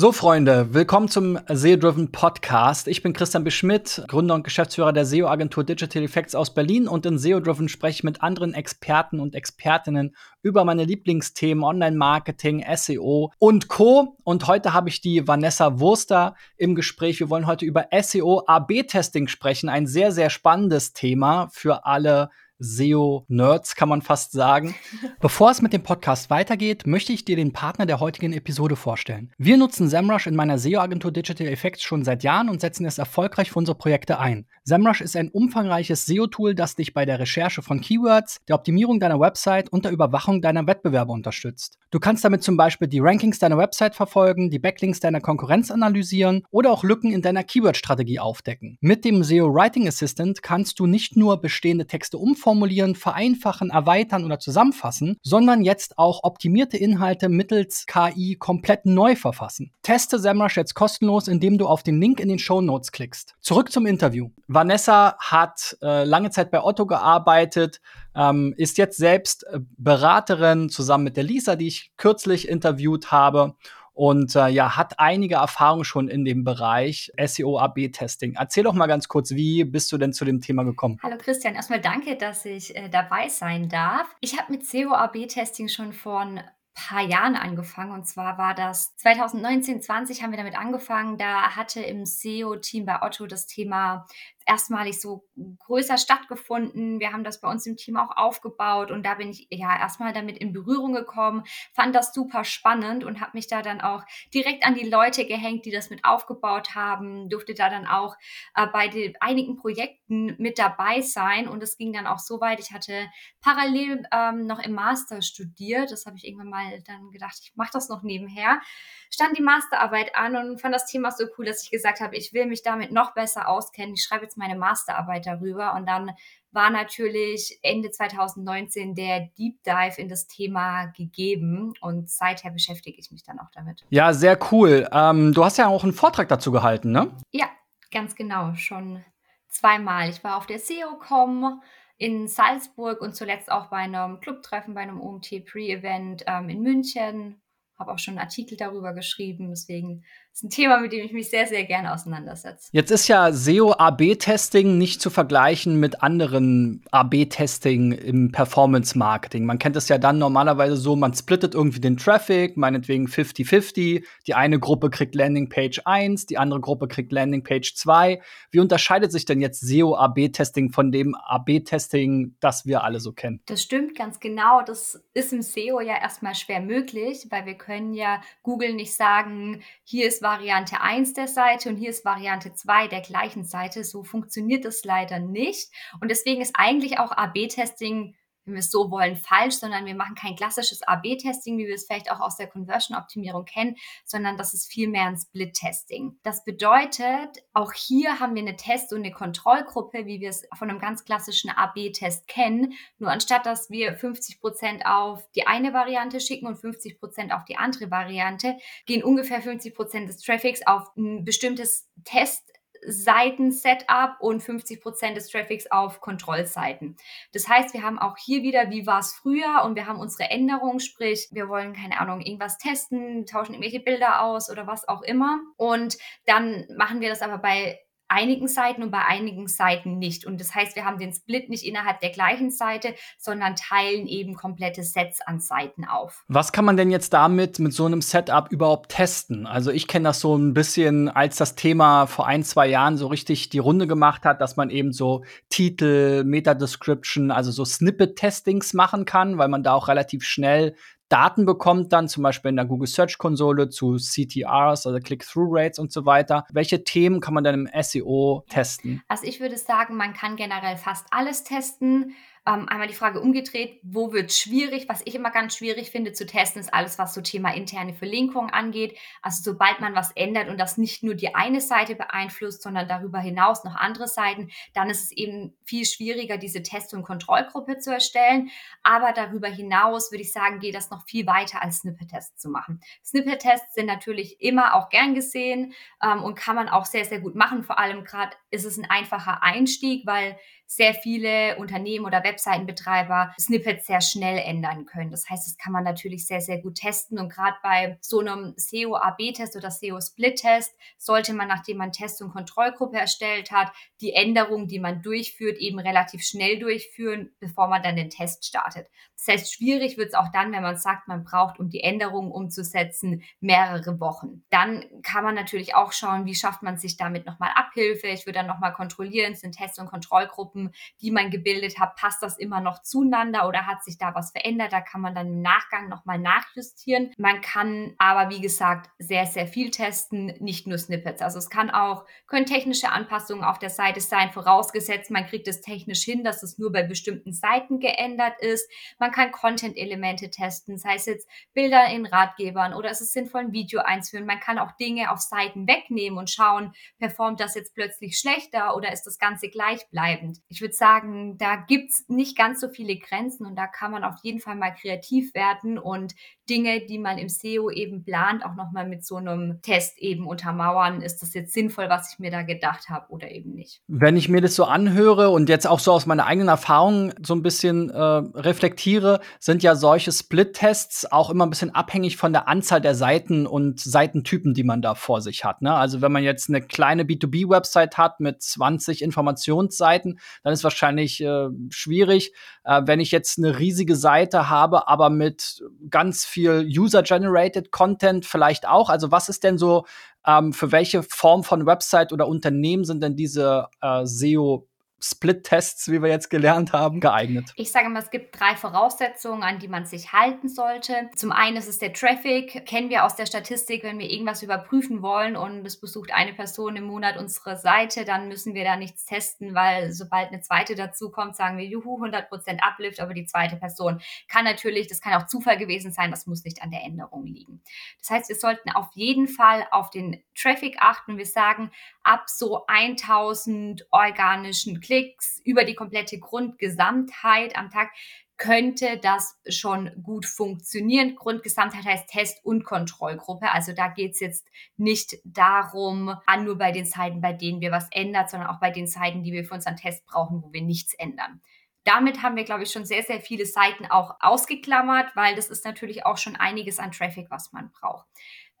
So, Freunde, willkommen zum SEO-Driven Podcast. Ich bin Christian Beschmidt, Gründer und Geschäftsführer der SEO-Agentur Digital Effects aus Berlin und in SEO-Driven spreche ich mit anderen Experten und Expertinnen über meine Lieblingsthemen Online-Marketing, SEO und Co. Und heute habe ich die Vanessa Wurster im Gespräch. Wir wollen heute über SEO-AB-Testing sprechen. Ein sehr, sehr spannendes Thema für alle SEO-Nerds, kann man fast sagen. Bevor es mit dem Podcast weitergeht, möchte ich dir den Partner der heutigen Episode vorstellen. Wir nutzen SEMrush in meiner SEO-Agentur Digital Effects schon seit Jahren und setzen es erfolgreich für unsere Projekte ein. SEMrush ist ein umfangreiches SEO-Tool, das dich bei der Recherche von Keywords, der Optimierung deiner Website und der Überwachung deiner Wettbewerber unterstützt. Du kannst damit zum Beispiel die Rankings deiner Website verfolgen, die Backlinks deiner Konkurrenz analysieren oder auch Lücken in deiner Keyword-Strategie aufdecken. Mit dem SEO Writing Assistant kannst du nicht nur bestehende Texte umformen, umformulieren, vereinfachen, erweitern oder zusammenfassen, sondern jetzt auch optimierte Inhalte mittels KI komplett neu verfassen. Teste SEMrush jetzt kostenlos, indem du auf den Link in den Show Notes klickst. Zurück zum Interview. Vanessa hat äh, lange Zeit bei Otto gearbeitet, ähm, ist jetzt selbst äh, Beraterin zusammen mit der Lisa, die ich kürzlich interviewt habe und äh, ja, hat einige Erfahrungen schon in dem Bereich SEO-AB-Testing. Erzähl doch mal ganz kurz, wie bist du denn zu dem Thema gekommen? Hallo Christian, erstmal danke, dass ich äh, dabei sein darf. Ich habe mit SEO-AB-Testing schon vor ein paar Jahren angefangen. Und zwar war das 2019, 20 haben wir damit angefangen. Da hatte im SEO-Team bei Otto das Thema erstmalig so größer stattgefunden. Wir haben das bei uns im Team auch aufgebaut und da bin ich ja erstmal damit in Berührung gekommen, fand das super spannend und habe mich da dann auch direkt an die Leute gehängt, die das mit aufgebaut haben, durfte da dann auch äh, bei den, einigen Projekten mit dabei sein und es ging dann auch so weit, ich hatte parallel ähm, noch im Master studiert, das habe ich irgendwann mal dann gedacht, ich mache das noch nebenher, stand die Masterarbeit an und fand das Thema so cool, dass ich gesagt habe, ich will mich damit noch besser auskennen, ich schreibe jetzt meine Masterarbeit darüber und dann war natürlich Ende 2019 der Deep Dive in das Thema gegeben und seither beschäftige ich mich dann auch damit. Ja, sehr cool. Ähm, du hast ja auch einen Vortrag dazu gehalten, ne? Ja, ganz genau, schon zweimal. Ich war auf der SEO-Com in Salzburg und zuletzt auch bei einem Clubtreffen, bei einem OMT Pre-Event ähm, in München habe auch schon einen Artikel darüber geschrieben. Deswegen ist ein Thema, mit dem ich mich sehr, sehr gerne auseinandersetze. Jetzt ist ja SEO-AB-Testing nicht zu vergleichen mit anderen AB-Testing im Performance-Marketing. Man kennt es ja dann normalerweise so, man splittet irgendwie den Traffic, meinetwegen 50-50. Die eine Gruppe kriegt Landingpage 1, die andere Gruppe kriegt Landingpage 2. Wie unterscheidet sich denn jetzt SEO-AB-Testing von dem AB-Testing, das wir alle so kennen? Das stimmt ganz genau. Das ist im SEO ja erstmal schwer möglich, weil wir können ja Google nicht sagen, hier ist Variante 1 der Seite und hier ist Variante 2 der gleichen Seite. So funktioniert das leider nicht. Und deswegen ist eigentlich auch AB-Testing wenn wir es so wollen, falsch, sondern wir machen kein klassisches AB-Testing, wie wir es vielleicht auch aus der Conversion-Optimierung kennen, sondern das ist vielmehr ein Split-Testing. Das bedeutet, auch hier haben wir eine Test- und eine Kontrollgruppe, wie wir es von einem ganz klassischen AB-Test kennen. Nur anstatt, dass wir 50 Prozent auf die eine Variante schicken und 50 Prozent auf die andere Variante, gehen ungefähr 50 Prozent des Traffics auf ein bestimmtes Test Seiten-Setup und 50 Prozent des Traffics auf Kontrollseiten. Das heißt, wir haben auch hier wieder, wie war es früher und wir haben unsere Änderungen, sprich, wir wollen, keine Ahnung, irgendwas testen, tauschen irgendwelche Bilder aus oder was auch immer. Und dann machen wir das aber bei einigen Seiten und bei einigen Seiten nicht. Und das heißt, wir haben den Split nicht innerhalb der gleichen Seite, sondern teilen eben komplette Sets an Seiten auf. Was kann man denn jetzt damit mit so einem Setup überhaupt testen? Also ich kenne das so ein bisschen, als das Thema vor ein, zwei Jahren so richtig die Runde gemacht hat, dass man eben so Titel, Meta-Description, also so Snippet-Testings machen kann, weil man da auch relativ schnell Daten bekommt, dann zum Beispiel in der Google Search Konsole zu CTRs, also Click-Through-Rates und so weiter. Welche Themen kann man dann im SEO testen? Also ich würde sagen, man kann generell fast alles testen. Ähm, einmal die Frage umgedreht, wo wird schwierig? Was ich immer ganz schwierig finde zu testen, ist alles, was so Thema interne Verlinkung angeht. Also sobald man was ändert und das nicht nur die eine Seite beeinflusst, sondern darüber hinaus noch andere Seiten, dann ist es eben viel schwieriger, diese Test- und Kontrollgruppe zu erstellen. Aber darüber hinaus würde ich sagen, geht das noch viel weiter als Snippet-Tests zu machen. Snippet-Tests sind natürlich immer auch gern gesehen ähm, und kann man auch sehr, sehr gut machen, vor allem gerade ist es ein einfacher Einstieg, weil sehr viele Unternehmen oder Webseitenbetreiber Snippets sehr schnell ändern können. Das heißt, das kann man natürlich sehr, sehr gut testen. Und gerade bei so einem SEO-AB-Test oder SEO-Split-Test sollte man, nachdem man Test- und Kontrollgruppe erstellt hat, die Änderungen, die man durchführt, eben relativ schnell durchführen, bevor man dann den Test startet. Das heißt, schwierig wird es auch dann, wenn man sagt, man braucht, um die Änderungen umzusetzen, mehrere Wochen. Dann kann man natürlich auch schauen, wie schafft man sich damit nochmal Abhilfe. Ich würde dann nochmal kontrollieren, sind Test- und Kontrollgruppen Gruppen, die man gebildet hat, passt das immer noch zueinander oder hat sich da was verändert? Da kann man dann im Nachgang nochmal nachjustieren. Man kann aber, wie gesagt, sehr, sehr viel testen, nicht nur Snippets. Also es kann auch, können technische Anpassungen auf der Seite sein, vorausgesetzt, man kriegt es technisch hin, dass es nur bei bestimmten Seiten geändert ist. Man kann Content-Elemente testen, sei es jetzt Bilder in Ratgebern oder ist es sinnvoll, ein Video einzuführen. Man kann auch Dinge auf Seiten wegnehmen und schauen, performt das jetzt plötzlich schlechter oder ist das Ganze gleichbleibend ich würde sagen, da gibt's nicht ganz so viele Grenzen und da kann man auf jeden Fall mal kreativ werden und Dinge, die man im SEO eben plant, auch nochmal mit so einem Test eben untermauern. Ist das jetzt sinnvoll, was ich mir da gedacht habe oder eben nicht? Wenn ich mir das so anhöre und jetzt auch so aus meiner eigenen Erfahrung so ein bisschen äh, reflektiere, sind ja solche Split-Tests auch immer ein bisschen abhängig von der Anzahl der Seiten und Seitentypen, die man da vor sich hat. Ne? Also wenn man jetzt eine kleine B2B-Website hat mit 20 Informationsseiten, dann ist wahrscheinlich äh, schwierig. Äh, wenn ich jetzt eine riesige Seite habe, aber mit ganz viel User-Generated Content vielleicht auch. Also was ist denn so, ähm, für welche Form von Website oder Unternehmen sind denn diese äh, SEO Split-Tests, wie wir jetzt gelernt haben, geeignet? Ich sage mal, es gibt drei Voraussetzungen, an die man sich halten sollte. Zum einen ist es der Traffic. Kennen wir aus der Statistik, wenn wir irgendwas überprüfen wollen und es besucht eine Person im Monat unsere Seite, dann müssen wir da nichts testen, weil sobald eine zweite dazu kommt, sagen wir, juhu, 100% Uplift, aber die zweite Person kann natürlich, das kann auch Zufall gewesen sein, das muss nicht an der Änderung liegen. Das heißt, wir sollten auf jeden Fall auf den Traffic achten. Wir sagen, ab so 1000 organischen Klicks über die komplette Grundgesamtheit am Tag könnte das schon gut funktionieren. Grundgesamtheit heißt Test- und Kontrollgruppe. Also da geht es jetzt nicht darum, an nur bei den Seiten, bei denen wir was ändern, sondern auch bei den Seiten, die wir für unseren Test brauchen, wo wir nichts ändern. Damit haben wir, glaube ich, schon sehr, sehr viele Seiten auch ausgeklammert, weil das ist natürlich auch schon einiges an Traffic, was man braucht.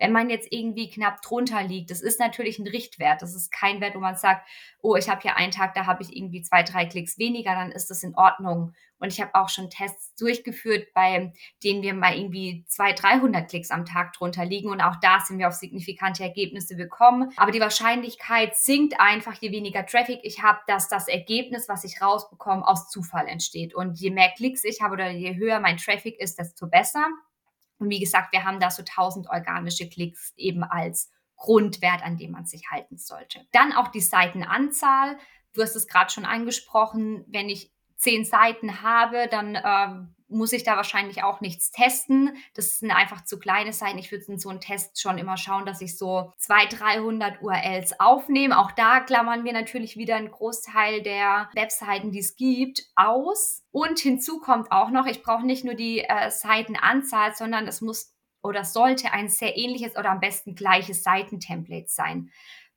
Wenn man jetzt irgendwie knapp drunter liegt, das ist natürlich ein Richtwert. Das ist kein Wert, wo man sagt, oh, ich habe hier einen Tag, da habe ich irgendwie zwei, drei Klicks weniger, dann ist das in Ordnung. Und ich habe auch schon Tests durchgeführt, bei denen wir mal irgendwie zwei, 300 Klicks am Tag drunter liegen. Und auch da sind wir auf signifikante Ergebnisse gekommen. Aber die Wahrscheinlichkeit sinkt einfach, je weniger Traffic ich habe, dass das Ergebnis, was ich rausbekomme, aus Zufall entsteht. Und je mehr Klicks ich habe oder je höher mein Traffic ist, desto besser. Und wie gesagt, wir haben da so 1000 organische Klicks eben als Grundwert, an dem man sich halten sollte. Dann auch die Seitenanzahl. Du hast es gerade schon angesprochen. Wenn ich zehn Seiten habe, dann ähm, muss ich da wahrscheinlich auch nichts testen. Das sind einfach zu kleine Seiten. Ich würde in so einem Test schon immer schauen, dass ich so 200, 300 URLs aufnehme. Auch da klammern wir natürlich wieder einen Großteil der Webseiten, die es gibt, aus. Und hinzu kommt auch noch, ich brauche nicht nur die äh, Seitenanzahl, sondern es muss oder sollte ein sehr ähnliches oder am besten gleiches Seitentemplate sein.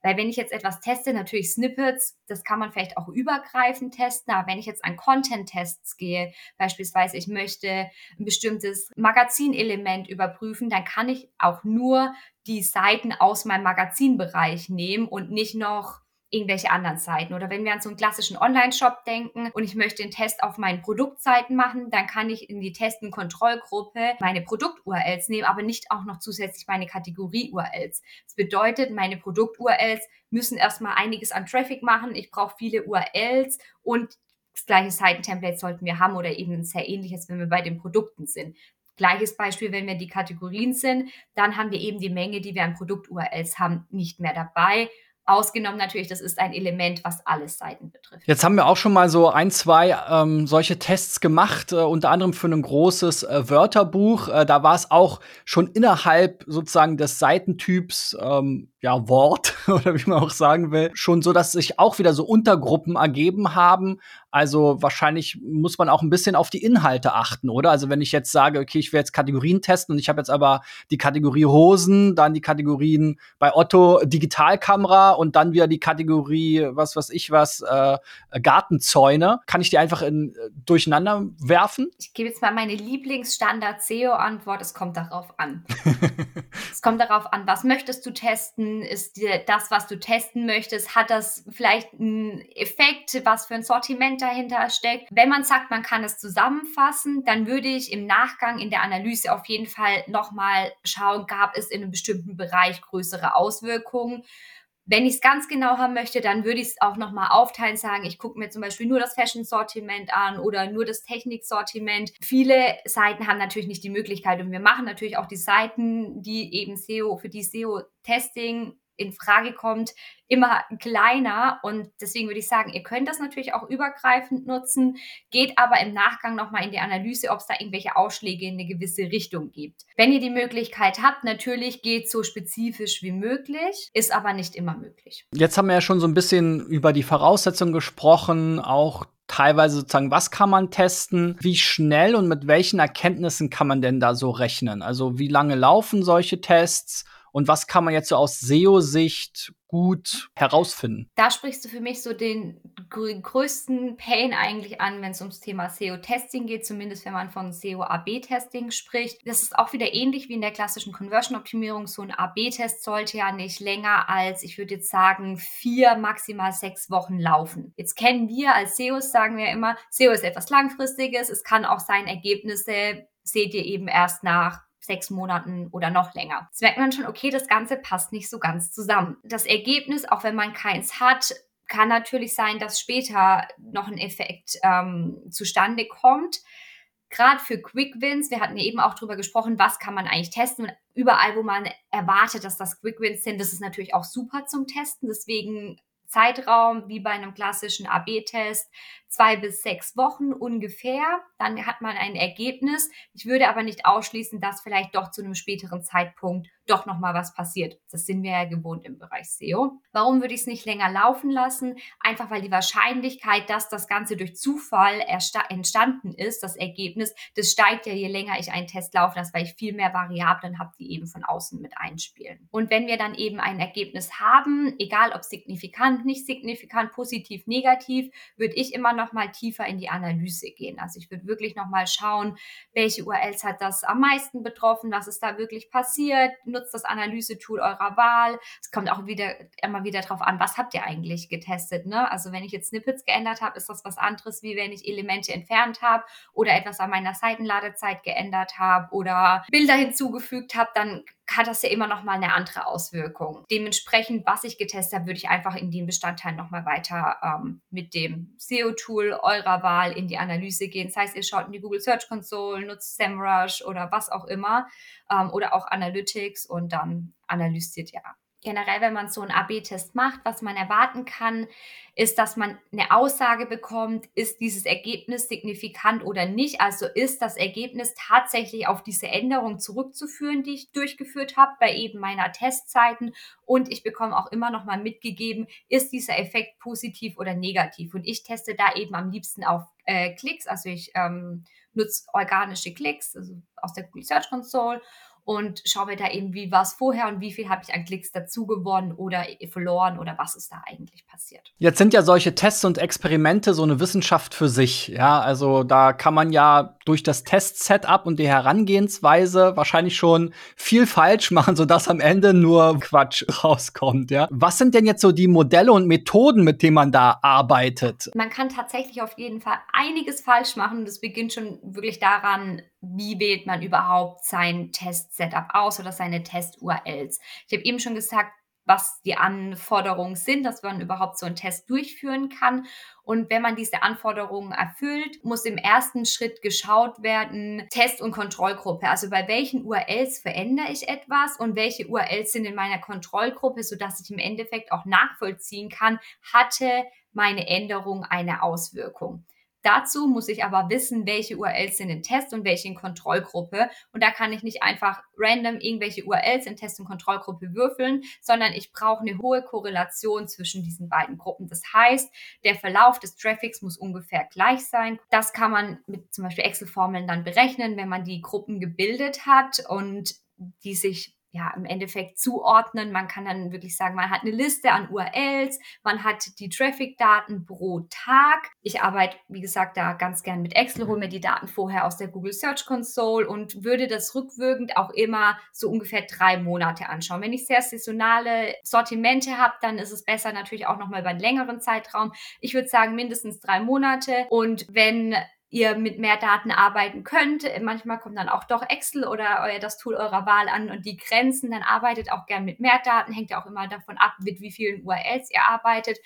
Weil wenn ich jetzt etwas teste, natürlich Snippets, das kann man vielleicht auch übergreifend testen, aber wenn ich jetzt an Content-Tests gehe, beispielsweise ich möchte ein bestimmtes Magazinelement überprüfen, dann kann ich auch nur die Seiten aus meinem Magazinbereich nehmen und nicht noch irgendwelche anderen Seiten. Oder wenn wir an so einen klassischen Online-Shop denken und ich möchte den Test auf meinen Produktseiten machen, dann kann ich in die Test- und Kontrollgruppe meine Produkt-URLs nehmen, aber nicht auch noch zusätzlich meine Kategorie-URLs. Das bedeutet, meine Produkt-URLs müssen erstmal einiges an Traffic machen. Ich brauche viele URLs und das gleiche Seitentemplate sollten wir haben oder eben ein sehr ähnliches, wenn wir bei den Produkten sind. Gleiches Beispiel, wenn wir die Kategorien sind, dann haben wir eben die Menge, die wir an Produkt-URLs haben, nicht mehr dabei. Ausgenommen natürlich, das ist ein Element, was alle Seiten betrifft. Jetzt haben wir auch schon mal so ein, zwei ähm, solche Tests gemacht, äh, unter anderem für ein großes äh, Wörterbuch. Äh, da war es auch schon innerhalb sozusagen des Seitentyps, ähm, ja, Wort oder wie man auch sagen will, schon so, dass sich auch wieder so Untergruppen ergeben haben. Also wahrscheinlich muss man auch ein bisschen auf die Inhalte achten, oder? Also wenn ich jetzt sage, okay, ich will jetzt Kategorien testen und ich habe jetzt aber die Kategorie Hosen, dann die Kategorien bei Otto Digitalkamera und dann wieder die Kategorie, was weiß ich was, äh, Gartenzäune, kann ich die einfach in, äh, durcheinander werfen? Ich gebe jetzt mal meine Lieblingsstandard-SEO-Antwort, es kommt darauf an. es kommt darauf an, was möchtest du testen? Ist dir das, was du testen möchtest, hat das vielleicht einen Effekt, was für ein Sortiment dahinter steckt? Wenn man sagt, man kann es zusammenfassen, dann würde ich im Nachgang in der Analyse auf jeden Fall nochmal schauen, gab es in einem bestimmten Bereich größere Auswirkungen? Wenn ich es ganz genau haben möchte, dann würde ich es auch nochmal aufteilen, sagen, ich gucke mir zum Beispiel nur das Fashion-Sortiment an oder nur das Technik-Sortiment. Viele Seiten haben natürlich nicht die Möglichkeit und wir machen natürlich auch die Seiten, die eben SEO, für die SEO-Testing in Frage kommt, immer kleiner. Und deswegen würde ich sagen, ihr könnt das natürlich auch übergreifend nutzen, geht aber im Nachgang nochmal in die Analyse, ob es da irgendwelche Ausschläge in eine gewisse Richtung gibt. Wenn ihr die Möglichkeit habt, natürlich geht so spezifisch wie möglich, ist aber nicht immer möglich. Jetzt haben wir ja schon so ein bisschen über die Voraussetzungen gesprochen, auch teilweise sozusagen, was kann man testen, wie schnell und mit welchen Erkenntnissen kann man denn da so rechnen? Also wie lange laufen solche Tests? Und was kann man jetzt so aus SEO-Sicht gut herausfinden? Da sprichst du für mich so den größten Pain eigentlich an, wenn es ums Thema SEO-Testing geht, zumindest wenn man von SEO-AB-Testing spricht. Das ist auch wieder ähnlich wie in der klassischen Conversion-Optimierung. So ein AB-Test sollte ja nicht länger als, ich würde jetzt sagen, vier, maximal sechs Wochen laufen. Jetzt kennen wir als SEOs, sagen wir immer, SEO ist etwas Langfristiges. Es kann auch sein, Ergebnisse seht ihr eben erst nach sechs Monaten oder noch länger. Jetzt merkt man schon, okay, das Ganze passt nicht so ganz zusammen. Das Ergebnis, auch wenn man keins hat, kann natürlich sein, dass später noch ein Effekt ähm, zustande kommt. Gerade für Quick Wins, wir hatten eben auch darüber gesprochen, was kann man eigentlich testen. Und überall, wo man erwartet, dass das Quick Wins sind, das ist natürlich auch super zum Testen. Deswegen Zeitraum wie bei einem klassischen AB-Test zwei bis sechs Wochen ungefähr. Dann hat man ein Ergebnis. Ich würde aber nicht ausschließen, dass vielleicht doch zu einem späteren Zeitpunkt doch noch mal was passiert. Das sind wir ja gewohnt im Bereich SEO. Warum würde ich es nicht länger laufen lassen? Einfach weil die Wahrscheinlichkeit, dass das Ganze durch Zufall entstanden ist, das Ergebnis, das steigt ja je länger ich einen Test laufen lasse, weil ich viel mehr Variablen habe, die eben von außen mit einspielen. Und wenn wir dann eben ein Ergebnis haben, egal ob signifikant, nicht signifikant, positiv, negativ, würde ich immer noch noch mal tiefer in die Analyse gehen. Also ich würde wirklich noch mal schauen, welche URLs hat das am meisten betroffen, was ist da wirklich passiert, nutzt das Analysetool eurer Wahl. Es kommt auch wieder immer wieder darauf an, was habt ihr eigentlich getestet. Ne? Also wenn ich jetzt Snippets geändert habe, ist das was anderes, wie wenn ich Elemente entfernt habe oder etwas an meiner Seitenladezeit geändert habe oder Bilder hinzugefügt habe, dann hat das ja immer noch mal eine andere Auswirkung. Dementsprechend, was ich getestet habe, würde ich einfach in den Bestandteilen noch mal weiter ähm, mit dem SEO-Tool eurer Wahl in die Analyse gehen. Das heißt, ihr schaut in die Google Search Console, nutzt SEMrush oder was auch immer ähm, oder auch Analytics und dann analysiert ihr ab generell, wenn man so einen AB-Test macht, was man erwarten kann, ist, dass man eine Aussage bekommt, ist dieses Ergebnis signifikant oder nicht. Also ist das Ergebnis tatsächlich auf diese Änderung zurückzuführen, die ich durchgeführt habe bei eben meiner Testzeiten. Und ich bekomme auch immer noch mal mitgegeben, ist dieser Effekt positiv oder negativ. Und ich teste da eben am liebsten auf äh, Klicks. Also ich ähm, nutze organische Klicks also aus der Google Search Console und schaue mir da eben, wie war es vorher und wie viel habe ich an Klicks dazu gewonnen oder verloren oder was ist da eigentlich passiert. Jetzt sind ja solche Tests und Experimente so eine Wissenschaft für sich. Ja, also da kann man ja durch das Test-Setup und die Herangehensweise wahrscheinlich schon viel falsch machen, sodass am Ende nur Quatsch rauskommt. Ja, was sind denn jetzt so die Modelle und Methoden, mit denen man da arbeitet? Man kann tatsächlich auf jeden Fall einiges falsch machen. Das beginnt schon wirklich daran, wie wählt man überhaupt sein Test-Setup aus oder seine Test-URLs. Ich habe eben schon gesagt, was die Anforderungen sind, dass man überhaupt so einen Test durchführen kann. Und wenn man diese Anforderungen erfüllt, muss im ersten Schritt geschaut werden, Test- und Kontrollgruppe. Also bei welchen URLs verändere ich etwas und welche URLs sind in meiner Kontrollgruppe, sodass ich im Endeffekt auch nachvollziehen kann, hatte meine Änderung eine Auswirkung. Dazu muss ich aber wissen, welche URLs sind in Test und welche in Kontrollgruppe. Und da kann ich nicht einfach random irgendwelche URLs in Test- und Kontrollgruppe würfeln, sondern ich brauche eine hohe Korrelation zwischen diesen beiden Gruppen. Das heißt, der Verlauf des Traffics muss ungefähr gleich sein. Das kann man mit zum Beispiel Excel-Formeln dann berechnen, wenn man die Gruppen gebildet hat und die sich ja, im Endeffekt zuordnen. Man kann dann wirklich sagen, man hat eine Liste an URLs, man hat die Traffic-Daten pro Tag. Ich arbeite, wie gesagt, da ganz gern mit Excel, hole mir die Daten vorher aus der Google Search Console und würde das rückwirkend auch immer so ungefähr drei Monate anschauen. Wenn ich sehr saisonale Sortimente habe, dann ist es besser natürlich auch nochmal über einen längeren Zeitraum. Ich würde sagen mindestens drei Monate. Und wenn ihr mit mehr Daten arbeiten könnt. Manchmal kommt dann auch doch Excel oder euer, das Tool eurer Wahl an und die Grenzen. Dann arbeitet auch gern mit mehr Daten, hängt ja auch immer davon ab, mit wie vielen URLs ihr arbeitet.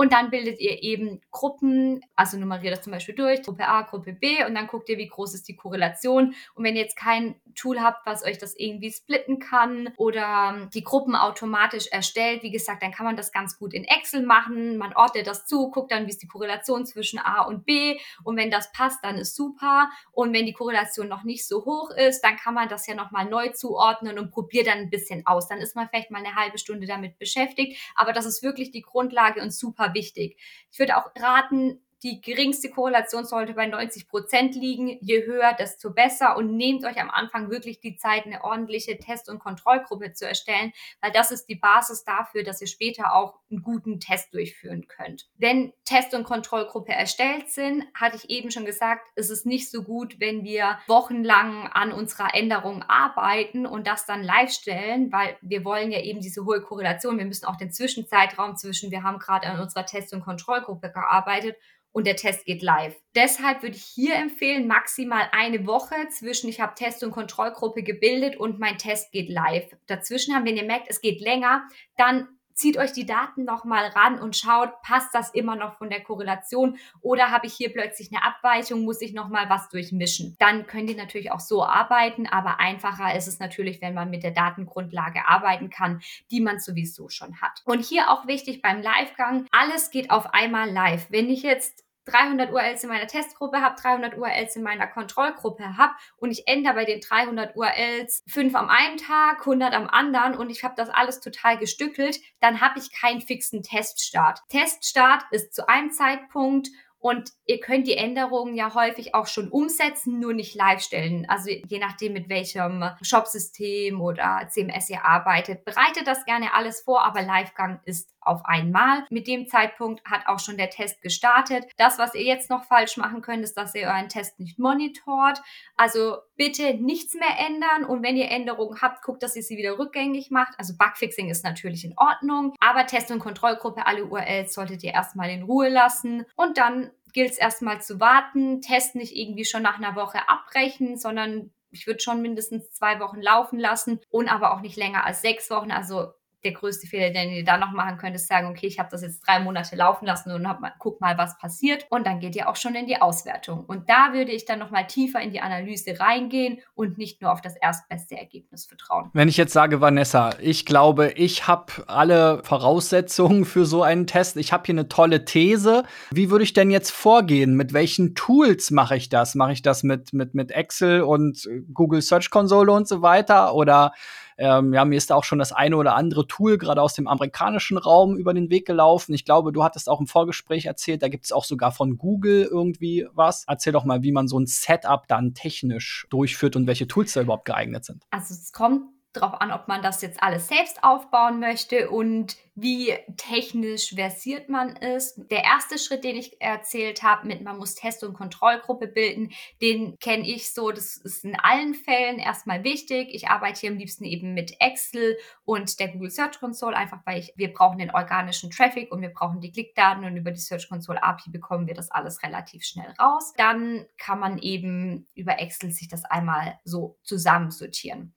Und dann bildet ihr eben Gruppen, also nummeriert das zum Beispiel durch, Gruppe A, Gruppe B und dann guckt ihr, wie groß ist die Korrelation. Und wenn ihr jetzt kein Tool habt, was euch das irgendwie splitten kann oder die Gruppen automatisch erstellt, wie gesagt, dann kann man das ganz gut in Excel machen. Man ordnet das zu, guckt dann, wie ist die Korrelation zwischen A und B. Und wenn das passt, dann ist super. Und wenn die Korrelation noch nicht so hoch ist, dann kann man das ja nochmal neu zuordnen und probiert dann ein bisschen aus. Dann ist man vielleicht mal eine halbe Stunde damit beschäftigt. Aber das ist wirklich die Grundlage und super wichtig. Ich würde auch raten, die geringste Korrelation sollte bei 90 Prozent liegen. Je höher, desto besser. Und nehmt euch am Anfang wirklich die Zeit, eine ordentliche Test- und Kontrollgruppe zu erstellen, weil das ist die Basis dafür, dass ihr später auch einen guten Test durchführen könnt. Wenn Test- und Kontrollgruppe erstellt sind, hatte ich eben schon gesagt, ist es nicht so gut, wenn wir wochenlang an unserer Änderung arbeiten und das dann live stellen, weil wir wollen ja eben diese hohe Korrelation. Wir müssen auch den Zwischenzeitraum zwischen, wir haben gerade an unserer Test- und Kontrollgruppe gearbeitet und der Test geht live. Deshalb würde ich hier empfehlen, maximal eine Woche zwischen ich habe Test- und Kontrollgruppe gebildet und mein Test geht live. Dazwischen haben, wenn ihr merkt, es geht länger, dann zieht euch die Daten nochmal ran und schaut, passt das immer noch von der Korrelation oder habe ich hier plötzlich eine Abweichung, muss ich nochmal was durchmischen. Dann könnt ihr natürlich auch so arbeiten, aber einfacher ist es natürlich, wenn man mit der Datengrundlage arbeiten kann, die man sowieso schon hat. Und hier auch wichtig beim Livegang, alles geht auf einmal live. Wenn ich jetzt 300 URLs in meiner Testgruppe habe, 300 URLs in meiner Kontrollgruppe habe und ich ändere bei den 300 URLs fünf am einen Tag, 100 am anderen und ich habe das alles total gestückelt, dann habe ich keinen fixen Teststart. Teststart ist zu einem Zeitpunkt und ihr könnt die Änderungen ja häufig auch schon umsetzen, nur nicht live stellen. Also je nachdem, mit welchem Shopsystem oder CMS ihr arbeitet, bereitet das gerne alles vor, aber Livegang ist auf einmal. Mit dem Zeitpunkt hat auch schon der Test gestartet. Das, was ihr jetzt noch falsch machen könnt, ist, dass ihr euren Test nicht monitort. Also bitte nichts mehr ändern und wenn ihr Änderungen habt, guckt, dass ihr sie wieder rückgängig macht. Also Bugfixing ist natürlich in Ordnung, aber Test- und Kontrollgruppe, alle URLs solltet ihr erstmal in Ruhe lassen und dann gilt es erstmal zu warten, Test nicht irgendwie schon nach einer Woche abbrechen, sondern ich würde schon mindestens zwei Wochen laufen lassen und aber auch nicht länger als sechs Wochen. Also der größte Fehler, den ihr da noch machen könnt, ist sagen, okay, ich habe das jetzt drei Monate laufen lassen und hab mal, guck mal, was passiert. Und dann geht ihr auch schon in die Auswertung. Und da würde ich dann nochmal tiefer in die Analyse reingehen und nicht nur auf das erstbeste Ergebnis vertrauen. Wenn ich jetzt sage, Vanessa, ich glaube, ich habe alle Voraussetzungen für so einen Test. Ich habe hier eine tolle These. Wie würde ich denn jetzt vorgehen? Mit welchen Tools mache ich das? Mache ich das mit, mit, mit Excel und Google Search Console und so weiter? Oder ähm, ja, mir ist da auch schon das eine oder andere Tool gerade aus dem amerikanischen Raum über den Weg gelaufen. Ich glaube, du hattest auch im Vorgespräch erzählt, da gibt es auch sogar von Google irgendwie was. Erzähl doch mal, wie man so ein Setup dann technisch durchführt und welche Tools da überhaupt geeignet sind. Also es kommt darauf an, ob man das jetzt alles selbst aufbauen möchte und wie technisch versiert man ist. Der erste Schritt, den ich erzählt habe, mit man muss Test- und Kontrollgruppe bilden, den kenne ich so. Das ist in allen Fällen erstmal wichtig. Ich arbeite hier am liebsten eben mit Excel und der Google Search Console, einfach weil ich, wir brauchen den organischen Traffic und wir brauchen die Klickdaten und über die Search Console API bekommen wir das alles relativ schnell raus. Dann kann man eben über Excel sich das einmal so zusammensortieren.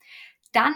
Dann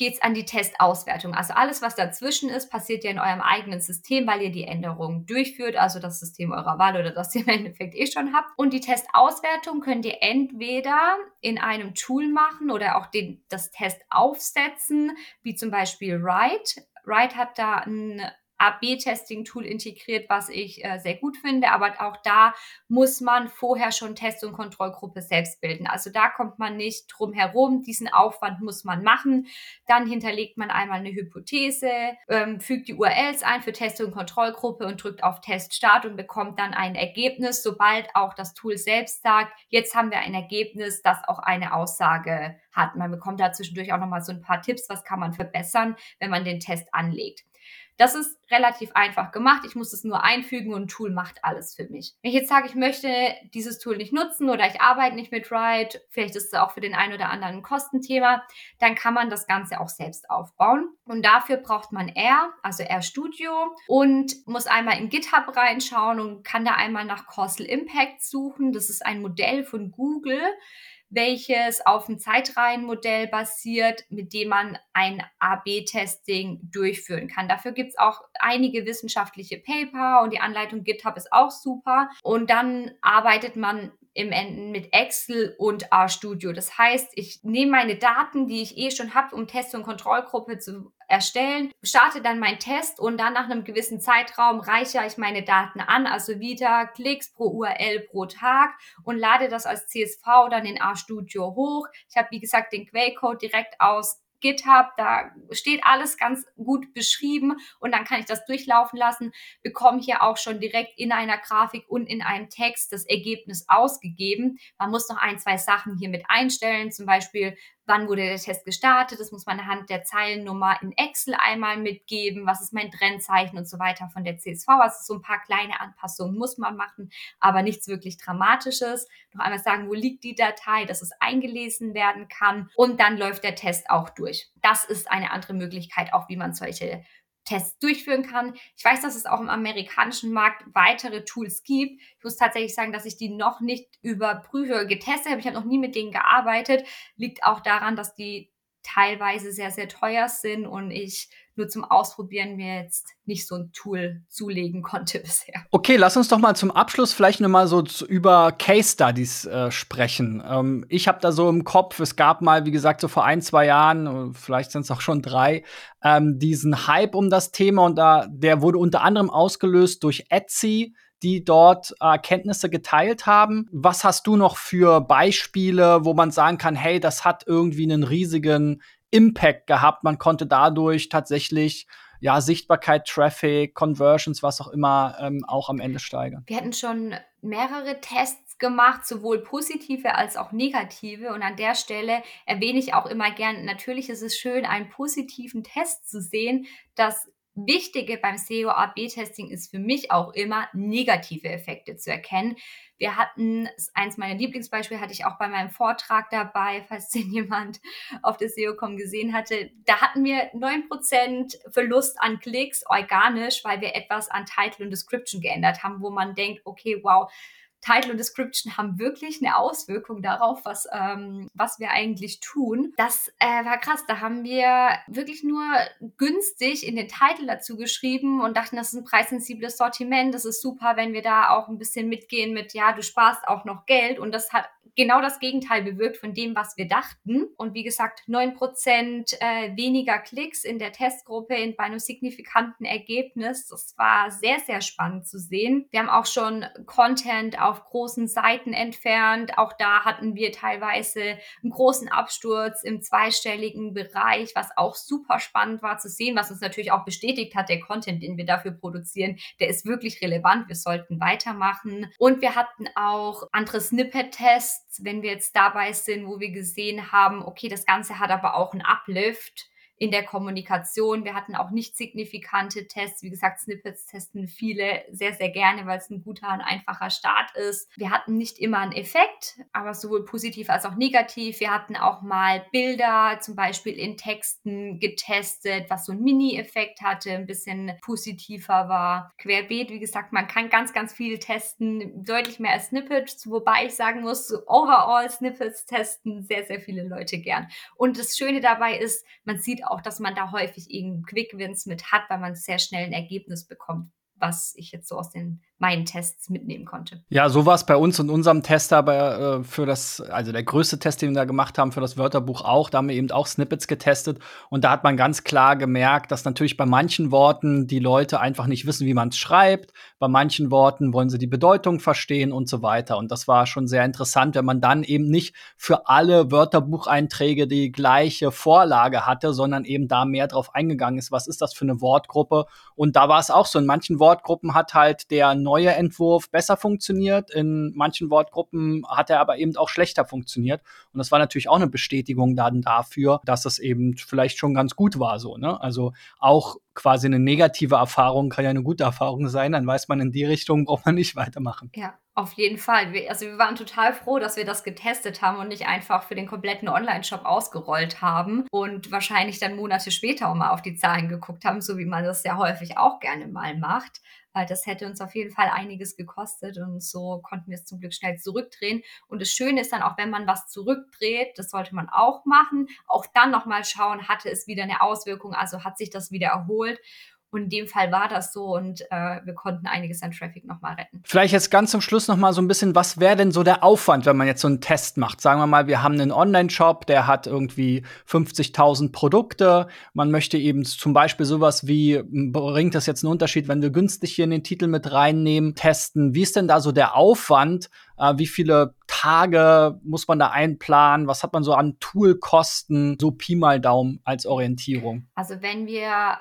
geht es an die Testauswertung. Also alles, was dazwischen ist, passiert ja in eurem eigenen System, weil ihr die Änderungen durchführt, also das System eurer Wahl oder das ihr im Endeffekt eh schon habt. Und die Testauswertung könnt ihr entweder in einem Tool machen oder auch den, das Test aufsetzen, wie zum Beispiel Write. Write hat da ein AB-Testing-Tool integriert, was ich äh, sehr gut finde. Aber auch da muss man vorher schon Test- und Kontrollgruppe selbst bilden. Also da kommt man nicht drum herum. Diesen Aufwand muss man machen. Dann hinterlegt man einmal eine Hypothese, ähm, fügt die URLs ein für Test- und Kontrollgruppe und drückt auf Test Start und bekommt dann ein Ergebnis, sobald auch das Tool selbst sagt, jetzt haben wir ein Ergebnis, das auch eine Aussage hat. Man bekommt da zwischendurch auch nochmal so ein paar Tipps, was kann man verbessern, wenn man den Test anlegt. Das ist relativ einfach gemacht. Ich muss es nur einfügen und ein Tool macht alles für mich. Wenn ich jetzt sage, ich möchte dieses Tool nicht nutzen oder ich arbeite nicht mit Ride, vielleicht ist es auch für den einen oder anderen ein Kostenthema, dann kann man das Ganze auch selbst aufbauen. Und dafür braucht man R, also R Studio und muss einmal in GitHub reinschauen und kann da einmal nach Causal Impact suchen. Das ist ein Modell von Google welches auf dem Zeitreihenmodell basiert, mit dem man ein AB-Testing durchführen kann. Dafür gibt es auch einige wissenschaftliche Paper und die Anleitung GitHub ist auch super. Und dann arbeitet man im Ende mit Excel und RStudio. Das heißt, ich nehme meine Daten, die ich eh schon habe, um Test- und Kontrollgruppe zu erstellen, starte dann meinen Test und dann nach einem gewissen Zeitraum reichere ich meine Daten an, also wieder Klicks pro URL pro Tag und lade das als CSV dann in RStudio hoch. Ich habe, wie gesagt, den Quellcode direkt aus GitHub, da steht alles ganz gut beschrieben und dann kann ich das durchlaufen lassen, bekomme hier auch schon direkt in einer Grafik und in einem Text das Ergebnis ausgegeben. Man muss noch ein, zwei Sachen hier mit einstellen, zum Beispiel wann wurde der Test gestartet, das muss man anhand der Zeilennummer in Excel einmal mitgeben, was ist mein Trennzeichen und so weiter von der CSV. Also so ein paar kleine Anpassungen muss man machen, aber nichts wirklich Dramatisches. Noch einmal sagen, wo liegt die Datei, dass es eingelesen werden kann und dann läuft der Test auch durch. Das ist eine andere Möglichkeit, auch wie man solche Tests durchführen kann. Ich weiß, dass es auch im amerikanischen Markt weitere Tools gibt. Ich muss tatsächlich sagen, dass ich die noch nicht überprüfe, getestet habe. Ich habe noch nie mit denen gearbeitet. Liegt auch daran, dass die teilweise sehr, sehr teuer sind und ich nur zum Ausprobieren mir jetzt nicht so ein Tool zulegen konnte bisher. Okay, lass uns doch mal zum Abschluss vielleicht noch mal so über Case Studies äh, sprechen. Ähm, ich habe da so im Kopf, es gab mal, wie gesagt, so vor ein, zwei Jahren, vielleicht sind es auch schon drei, ähm, diesen Hype um das Thema und da, der wurde unter anderem ausgelöst durch Etsy, die dort Erkenntnisse geteilt haben. Was hast du noch für Beispiele, wo man sagen kann, hey, das hat irgendwie einen riesigen Impact gehabt. Man konnte dadurch tatsächlich ja, Sichtbarkeit, Traffic, Conversions, was auch immer, ähm, auch am Ende steigern. Wir hatten schon mehrere Tests gemacht, sowohl positive als auch negative. Und an der Stelle erwähne ich auch immer gern, natürlich ist es schön, einen positiven Test zu sehen. Das Wichtige beim SEO-AB-Testing ist für mich auch immer, negative Effekte zu erkennen. Wir hatten, eins meiner Lieblingsbeispiele hatte ich auch bei meinem Vortrag dabei, falls den jemand auf der SEO.com gesehen hatte. Da hatten wir 9% Verlust an Klicks organisch, weil wir etwas an Title und Description geändert haben, wo man denkt, okay, wow, Title und Description haben wirklich eine Auswirkung darauf, was, ähm, was wir eigentlich tun. Das äh, war krass. Da haben wir wirklich nur günstig in den Titel dazu geschrieben und dachten, das ist ein preissensibles Sortiment. Das ist super, wenn wir da auch ein bisschen mitgehen mit, ja, du sparst auch noch Geld. Und das hat genau das Gegenteil bewirkt von dem, was wir dachten. Und wie gesagt, 9% äh, weniger Klicks in der Testgruppe in, bei einem signifikanten Ergebnis. Das war sehr, sehr spannend zu sehen. Wir haben auch schon Content auf großen Seiten entfernt. Auch da hatten wir teilweise einen großen Absturz im zweistelligen Bereich, was auch super spannend war zu sehen, was uns natürlich auch bestätigt hat, der Content, den wir dafür produzieren, der ist wirklich relevant. Wir sollten weitermachen. Und wir hatten auch andere Snippet-Tests Tests, wenn wir jetzt dabei sind, wo wir gesehen haben, okay, das Ganze hat aber auch einen Uplift in der Kommunikation. Wir hatten auch nicht signifikante Tests. Wie gesagt, Snippets testen viele sehr, sehr gerne, weil es ein guter und einfacher Start ist. Wir hatten nicht immer einen Effekt, aber sowohl positiv als auch negativ. Wir hatten auch mal Bilder, zum Beispiel in Texten getestet, was so einen Mini-Effekt hatte, ein bisschen positiver war. Querbeet, wie gesagt, man kann ganz, ganz viel testen, deutlich mehr als Snippets, wobei ich sagen muss, overall Snippets testen sehr, sehr viele Leute gern. Und das Schöne dabei ist, man sieht auch, dass man da häufig eben Quick Wins mit hat, weil man sehr schnell ein Ergebnis bekommt, was ich jetzt so aus den meinen Tests mitnehmen konnte. Ja, so war es bei uns und unserem Tester aber, äh, für das, also der größte Test, den wir da gemacht haben, für das Wörterbuch auch. Da haben wir eben auch Snippets getestet. Und da hat man ganz klar gemerkt, dass natürlich bei manchen Worten die Leute einfach nicht wissen, wie man es schreibt. Bei manchen Worten wollen sie die Bedeutung verstehen und so weiter. Und das war schon sehr interessant, wenn man dann eben nicht für alle Wörterbucheinträge die gleiche Vorlage hatte, sondern eben da mehr drauf eingegangen ist, was ist das für eine Wortgruppe. Und da war es auch so. In manchen Wortgruppen hat halt der neue Entwurf besser funktioniert. In manchen Wortgruppen hat er aber eben auch schlechter funktioniert. Und das war natürlich auch eine Bestätigung dann dafür, dass es eben vielleicht schon ganz gut war so. Ne? Also auch quasi eine negative Erfahrung kann ja eine gute Erfahrung sein. Dann weiß man, in die Richtung braucht man nicht weitermachen. Ja, auf jeden Fall. Wir, also wir waren total froh, dass wir das getestet haben und nicht einfach für den kompletten Online-Shop ausgerollt haben und wahrscheinlich dann Monate später auch mal auf die Zahlen geguckt haben, so wie man das ja häufig auch gerne mal macht. Das hätte uns auf jeden Fall einiges gekostet und so konnten wir es zum Glück schnell zurückdrehen. Und das Schöne ist dann auch, wenn man was zurückdreht, das sollte man auch machen, auch dann nochmal schauen, hatte es wieder eine Auswirkung, also hat sich das wieder erholt. Und in dem Fall war das so und äh, wir konnten einiges an Traffic nochmal retten. Vielleicht jetzt ganz zum Schluss nochmal so ein bisschen, was wäre denn so der Aufwand, wenn man jetzt so einen Test macht? Sagen wir mal, wir haben einen Online-Shop, der hat irgendwie 50.000 Produkte. Man möchte eben zum Beispiel sowas wie, bringt das jetzt einen Unterschied, wenn wir günstig hier in den Titel mit reinnehmen, testen? Wie ist denn da so der Aufwand? Äh, wie viele Tage muss man da einplanen? Was hat man so an Toolkosten? So Pi mal Daumen als Orientierung. Also wenn wir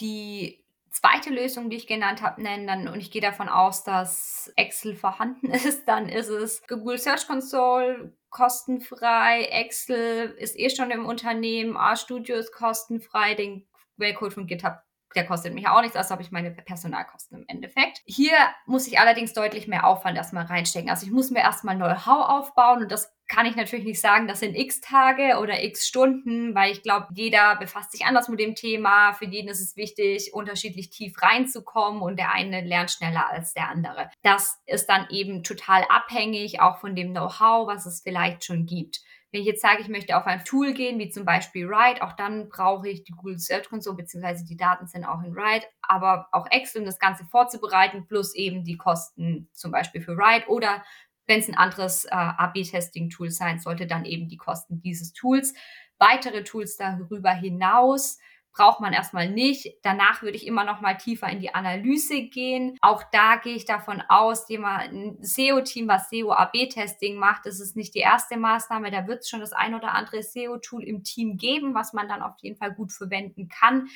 die zweite Lösung, die ich genannt habe, nennen, dann, und ich gehe davon aus, dass Excel vorhanden ist, dann ist es Google Search Console kostenfrei, Excel ist eh schon im Unternehmen, RStudio ist kostenfrei, den Quellcode von GitHub der kostet mich auch nichts, also habe ich meine Personalkosten im Endeffekt. Hier muss ich allerdings deutlich mehr Aufwand erstmal reinstecken. Also ich muss mir erstmal Know-how aufbauen und das kann ich natürlich nicht sagen, das sind x Tage oder x Stunden, weil ich glaube, jeder befasst sich anders mit dem Thema. Für jeden ist es wichtig, unterschiedlich tief reinzukommen und der eine lernt schneller als der andere. Das ist dann eben total abhängig auch von dem Know-how, was es vielleicht schon gibt. Wenn ich jetzt sage, ich möchte auf ein Tool gehen, wie zum Beispiel Write, auch dann brauche ich die Google Search Console, beziehungsweise die Daten sind auch in Write, aber auch Excel, um das Ganze vorzubereiten, plus eben die Kosten zum Beispiel für Write oder wenn es ein anderes äh, AB-Testing-Tool sein sollte, dann eben die Kosten dieses Tools. Weitere Tools darüber hinaus braucht man erstmal nicht. Danach würde ich immer noch mal tiefer in die Analyse gehen. Auch da gehe ich davon aus, jemand, ein SEO-Team, was SEO-AB-Testing macht, das ist nicht die erste Maßnahme. Da wird es schon das ein oder andere SEO-Tool im Team geben, was man dann auf jeden Fall gut verwenden kann.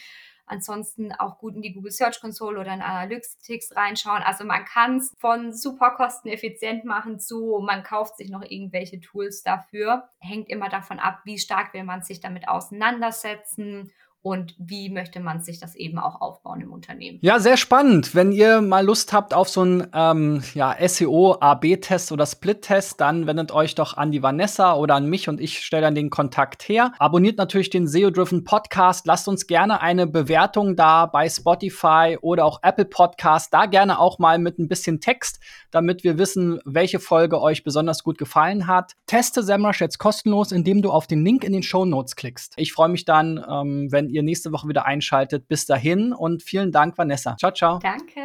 Ansonsten auch gut in die Google Search Console oder in Analytics reinschauen. Also man kann es von super kosteneffizient machen zu, man kauft sich noch irgendwelche Tools dafür. Hängt immer davon ab, wie stark will man sich damit auseinandersetzen und wie möchte man sich das eben auch aufbauen im Unternehmen. Ja, sehr spannend. Wenn ihr mal Lust habt auf so einen ähm, ja, SEO-AB-Test oder Split-Test, dann wendet euch doch an die Vanessa oder an mich und ich stelle dann den Kontakt her. Abonniert natürlich den SEO-Driven Podcast. Lasst uns gerne eine Bewertung da bei Spotify oder auch Apple Podcast. Da gerne auch mal mit ein bisschen Text, damit wir wissen, welche Folge euch besonders gut gefallen hat. Teste SEMrush jetzt kostenlos, indem du auf den Link in den Show Notes klickst. Ich freue mich dann, ähm, ihr nächste Woche wieder einschaltet. Bis dahin und vielen Dank, Vanessa. Ciao, ciao. Danke.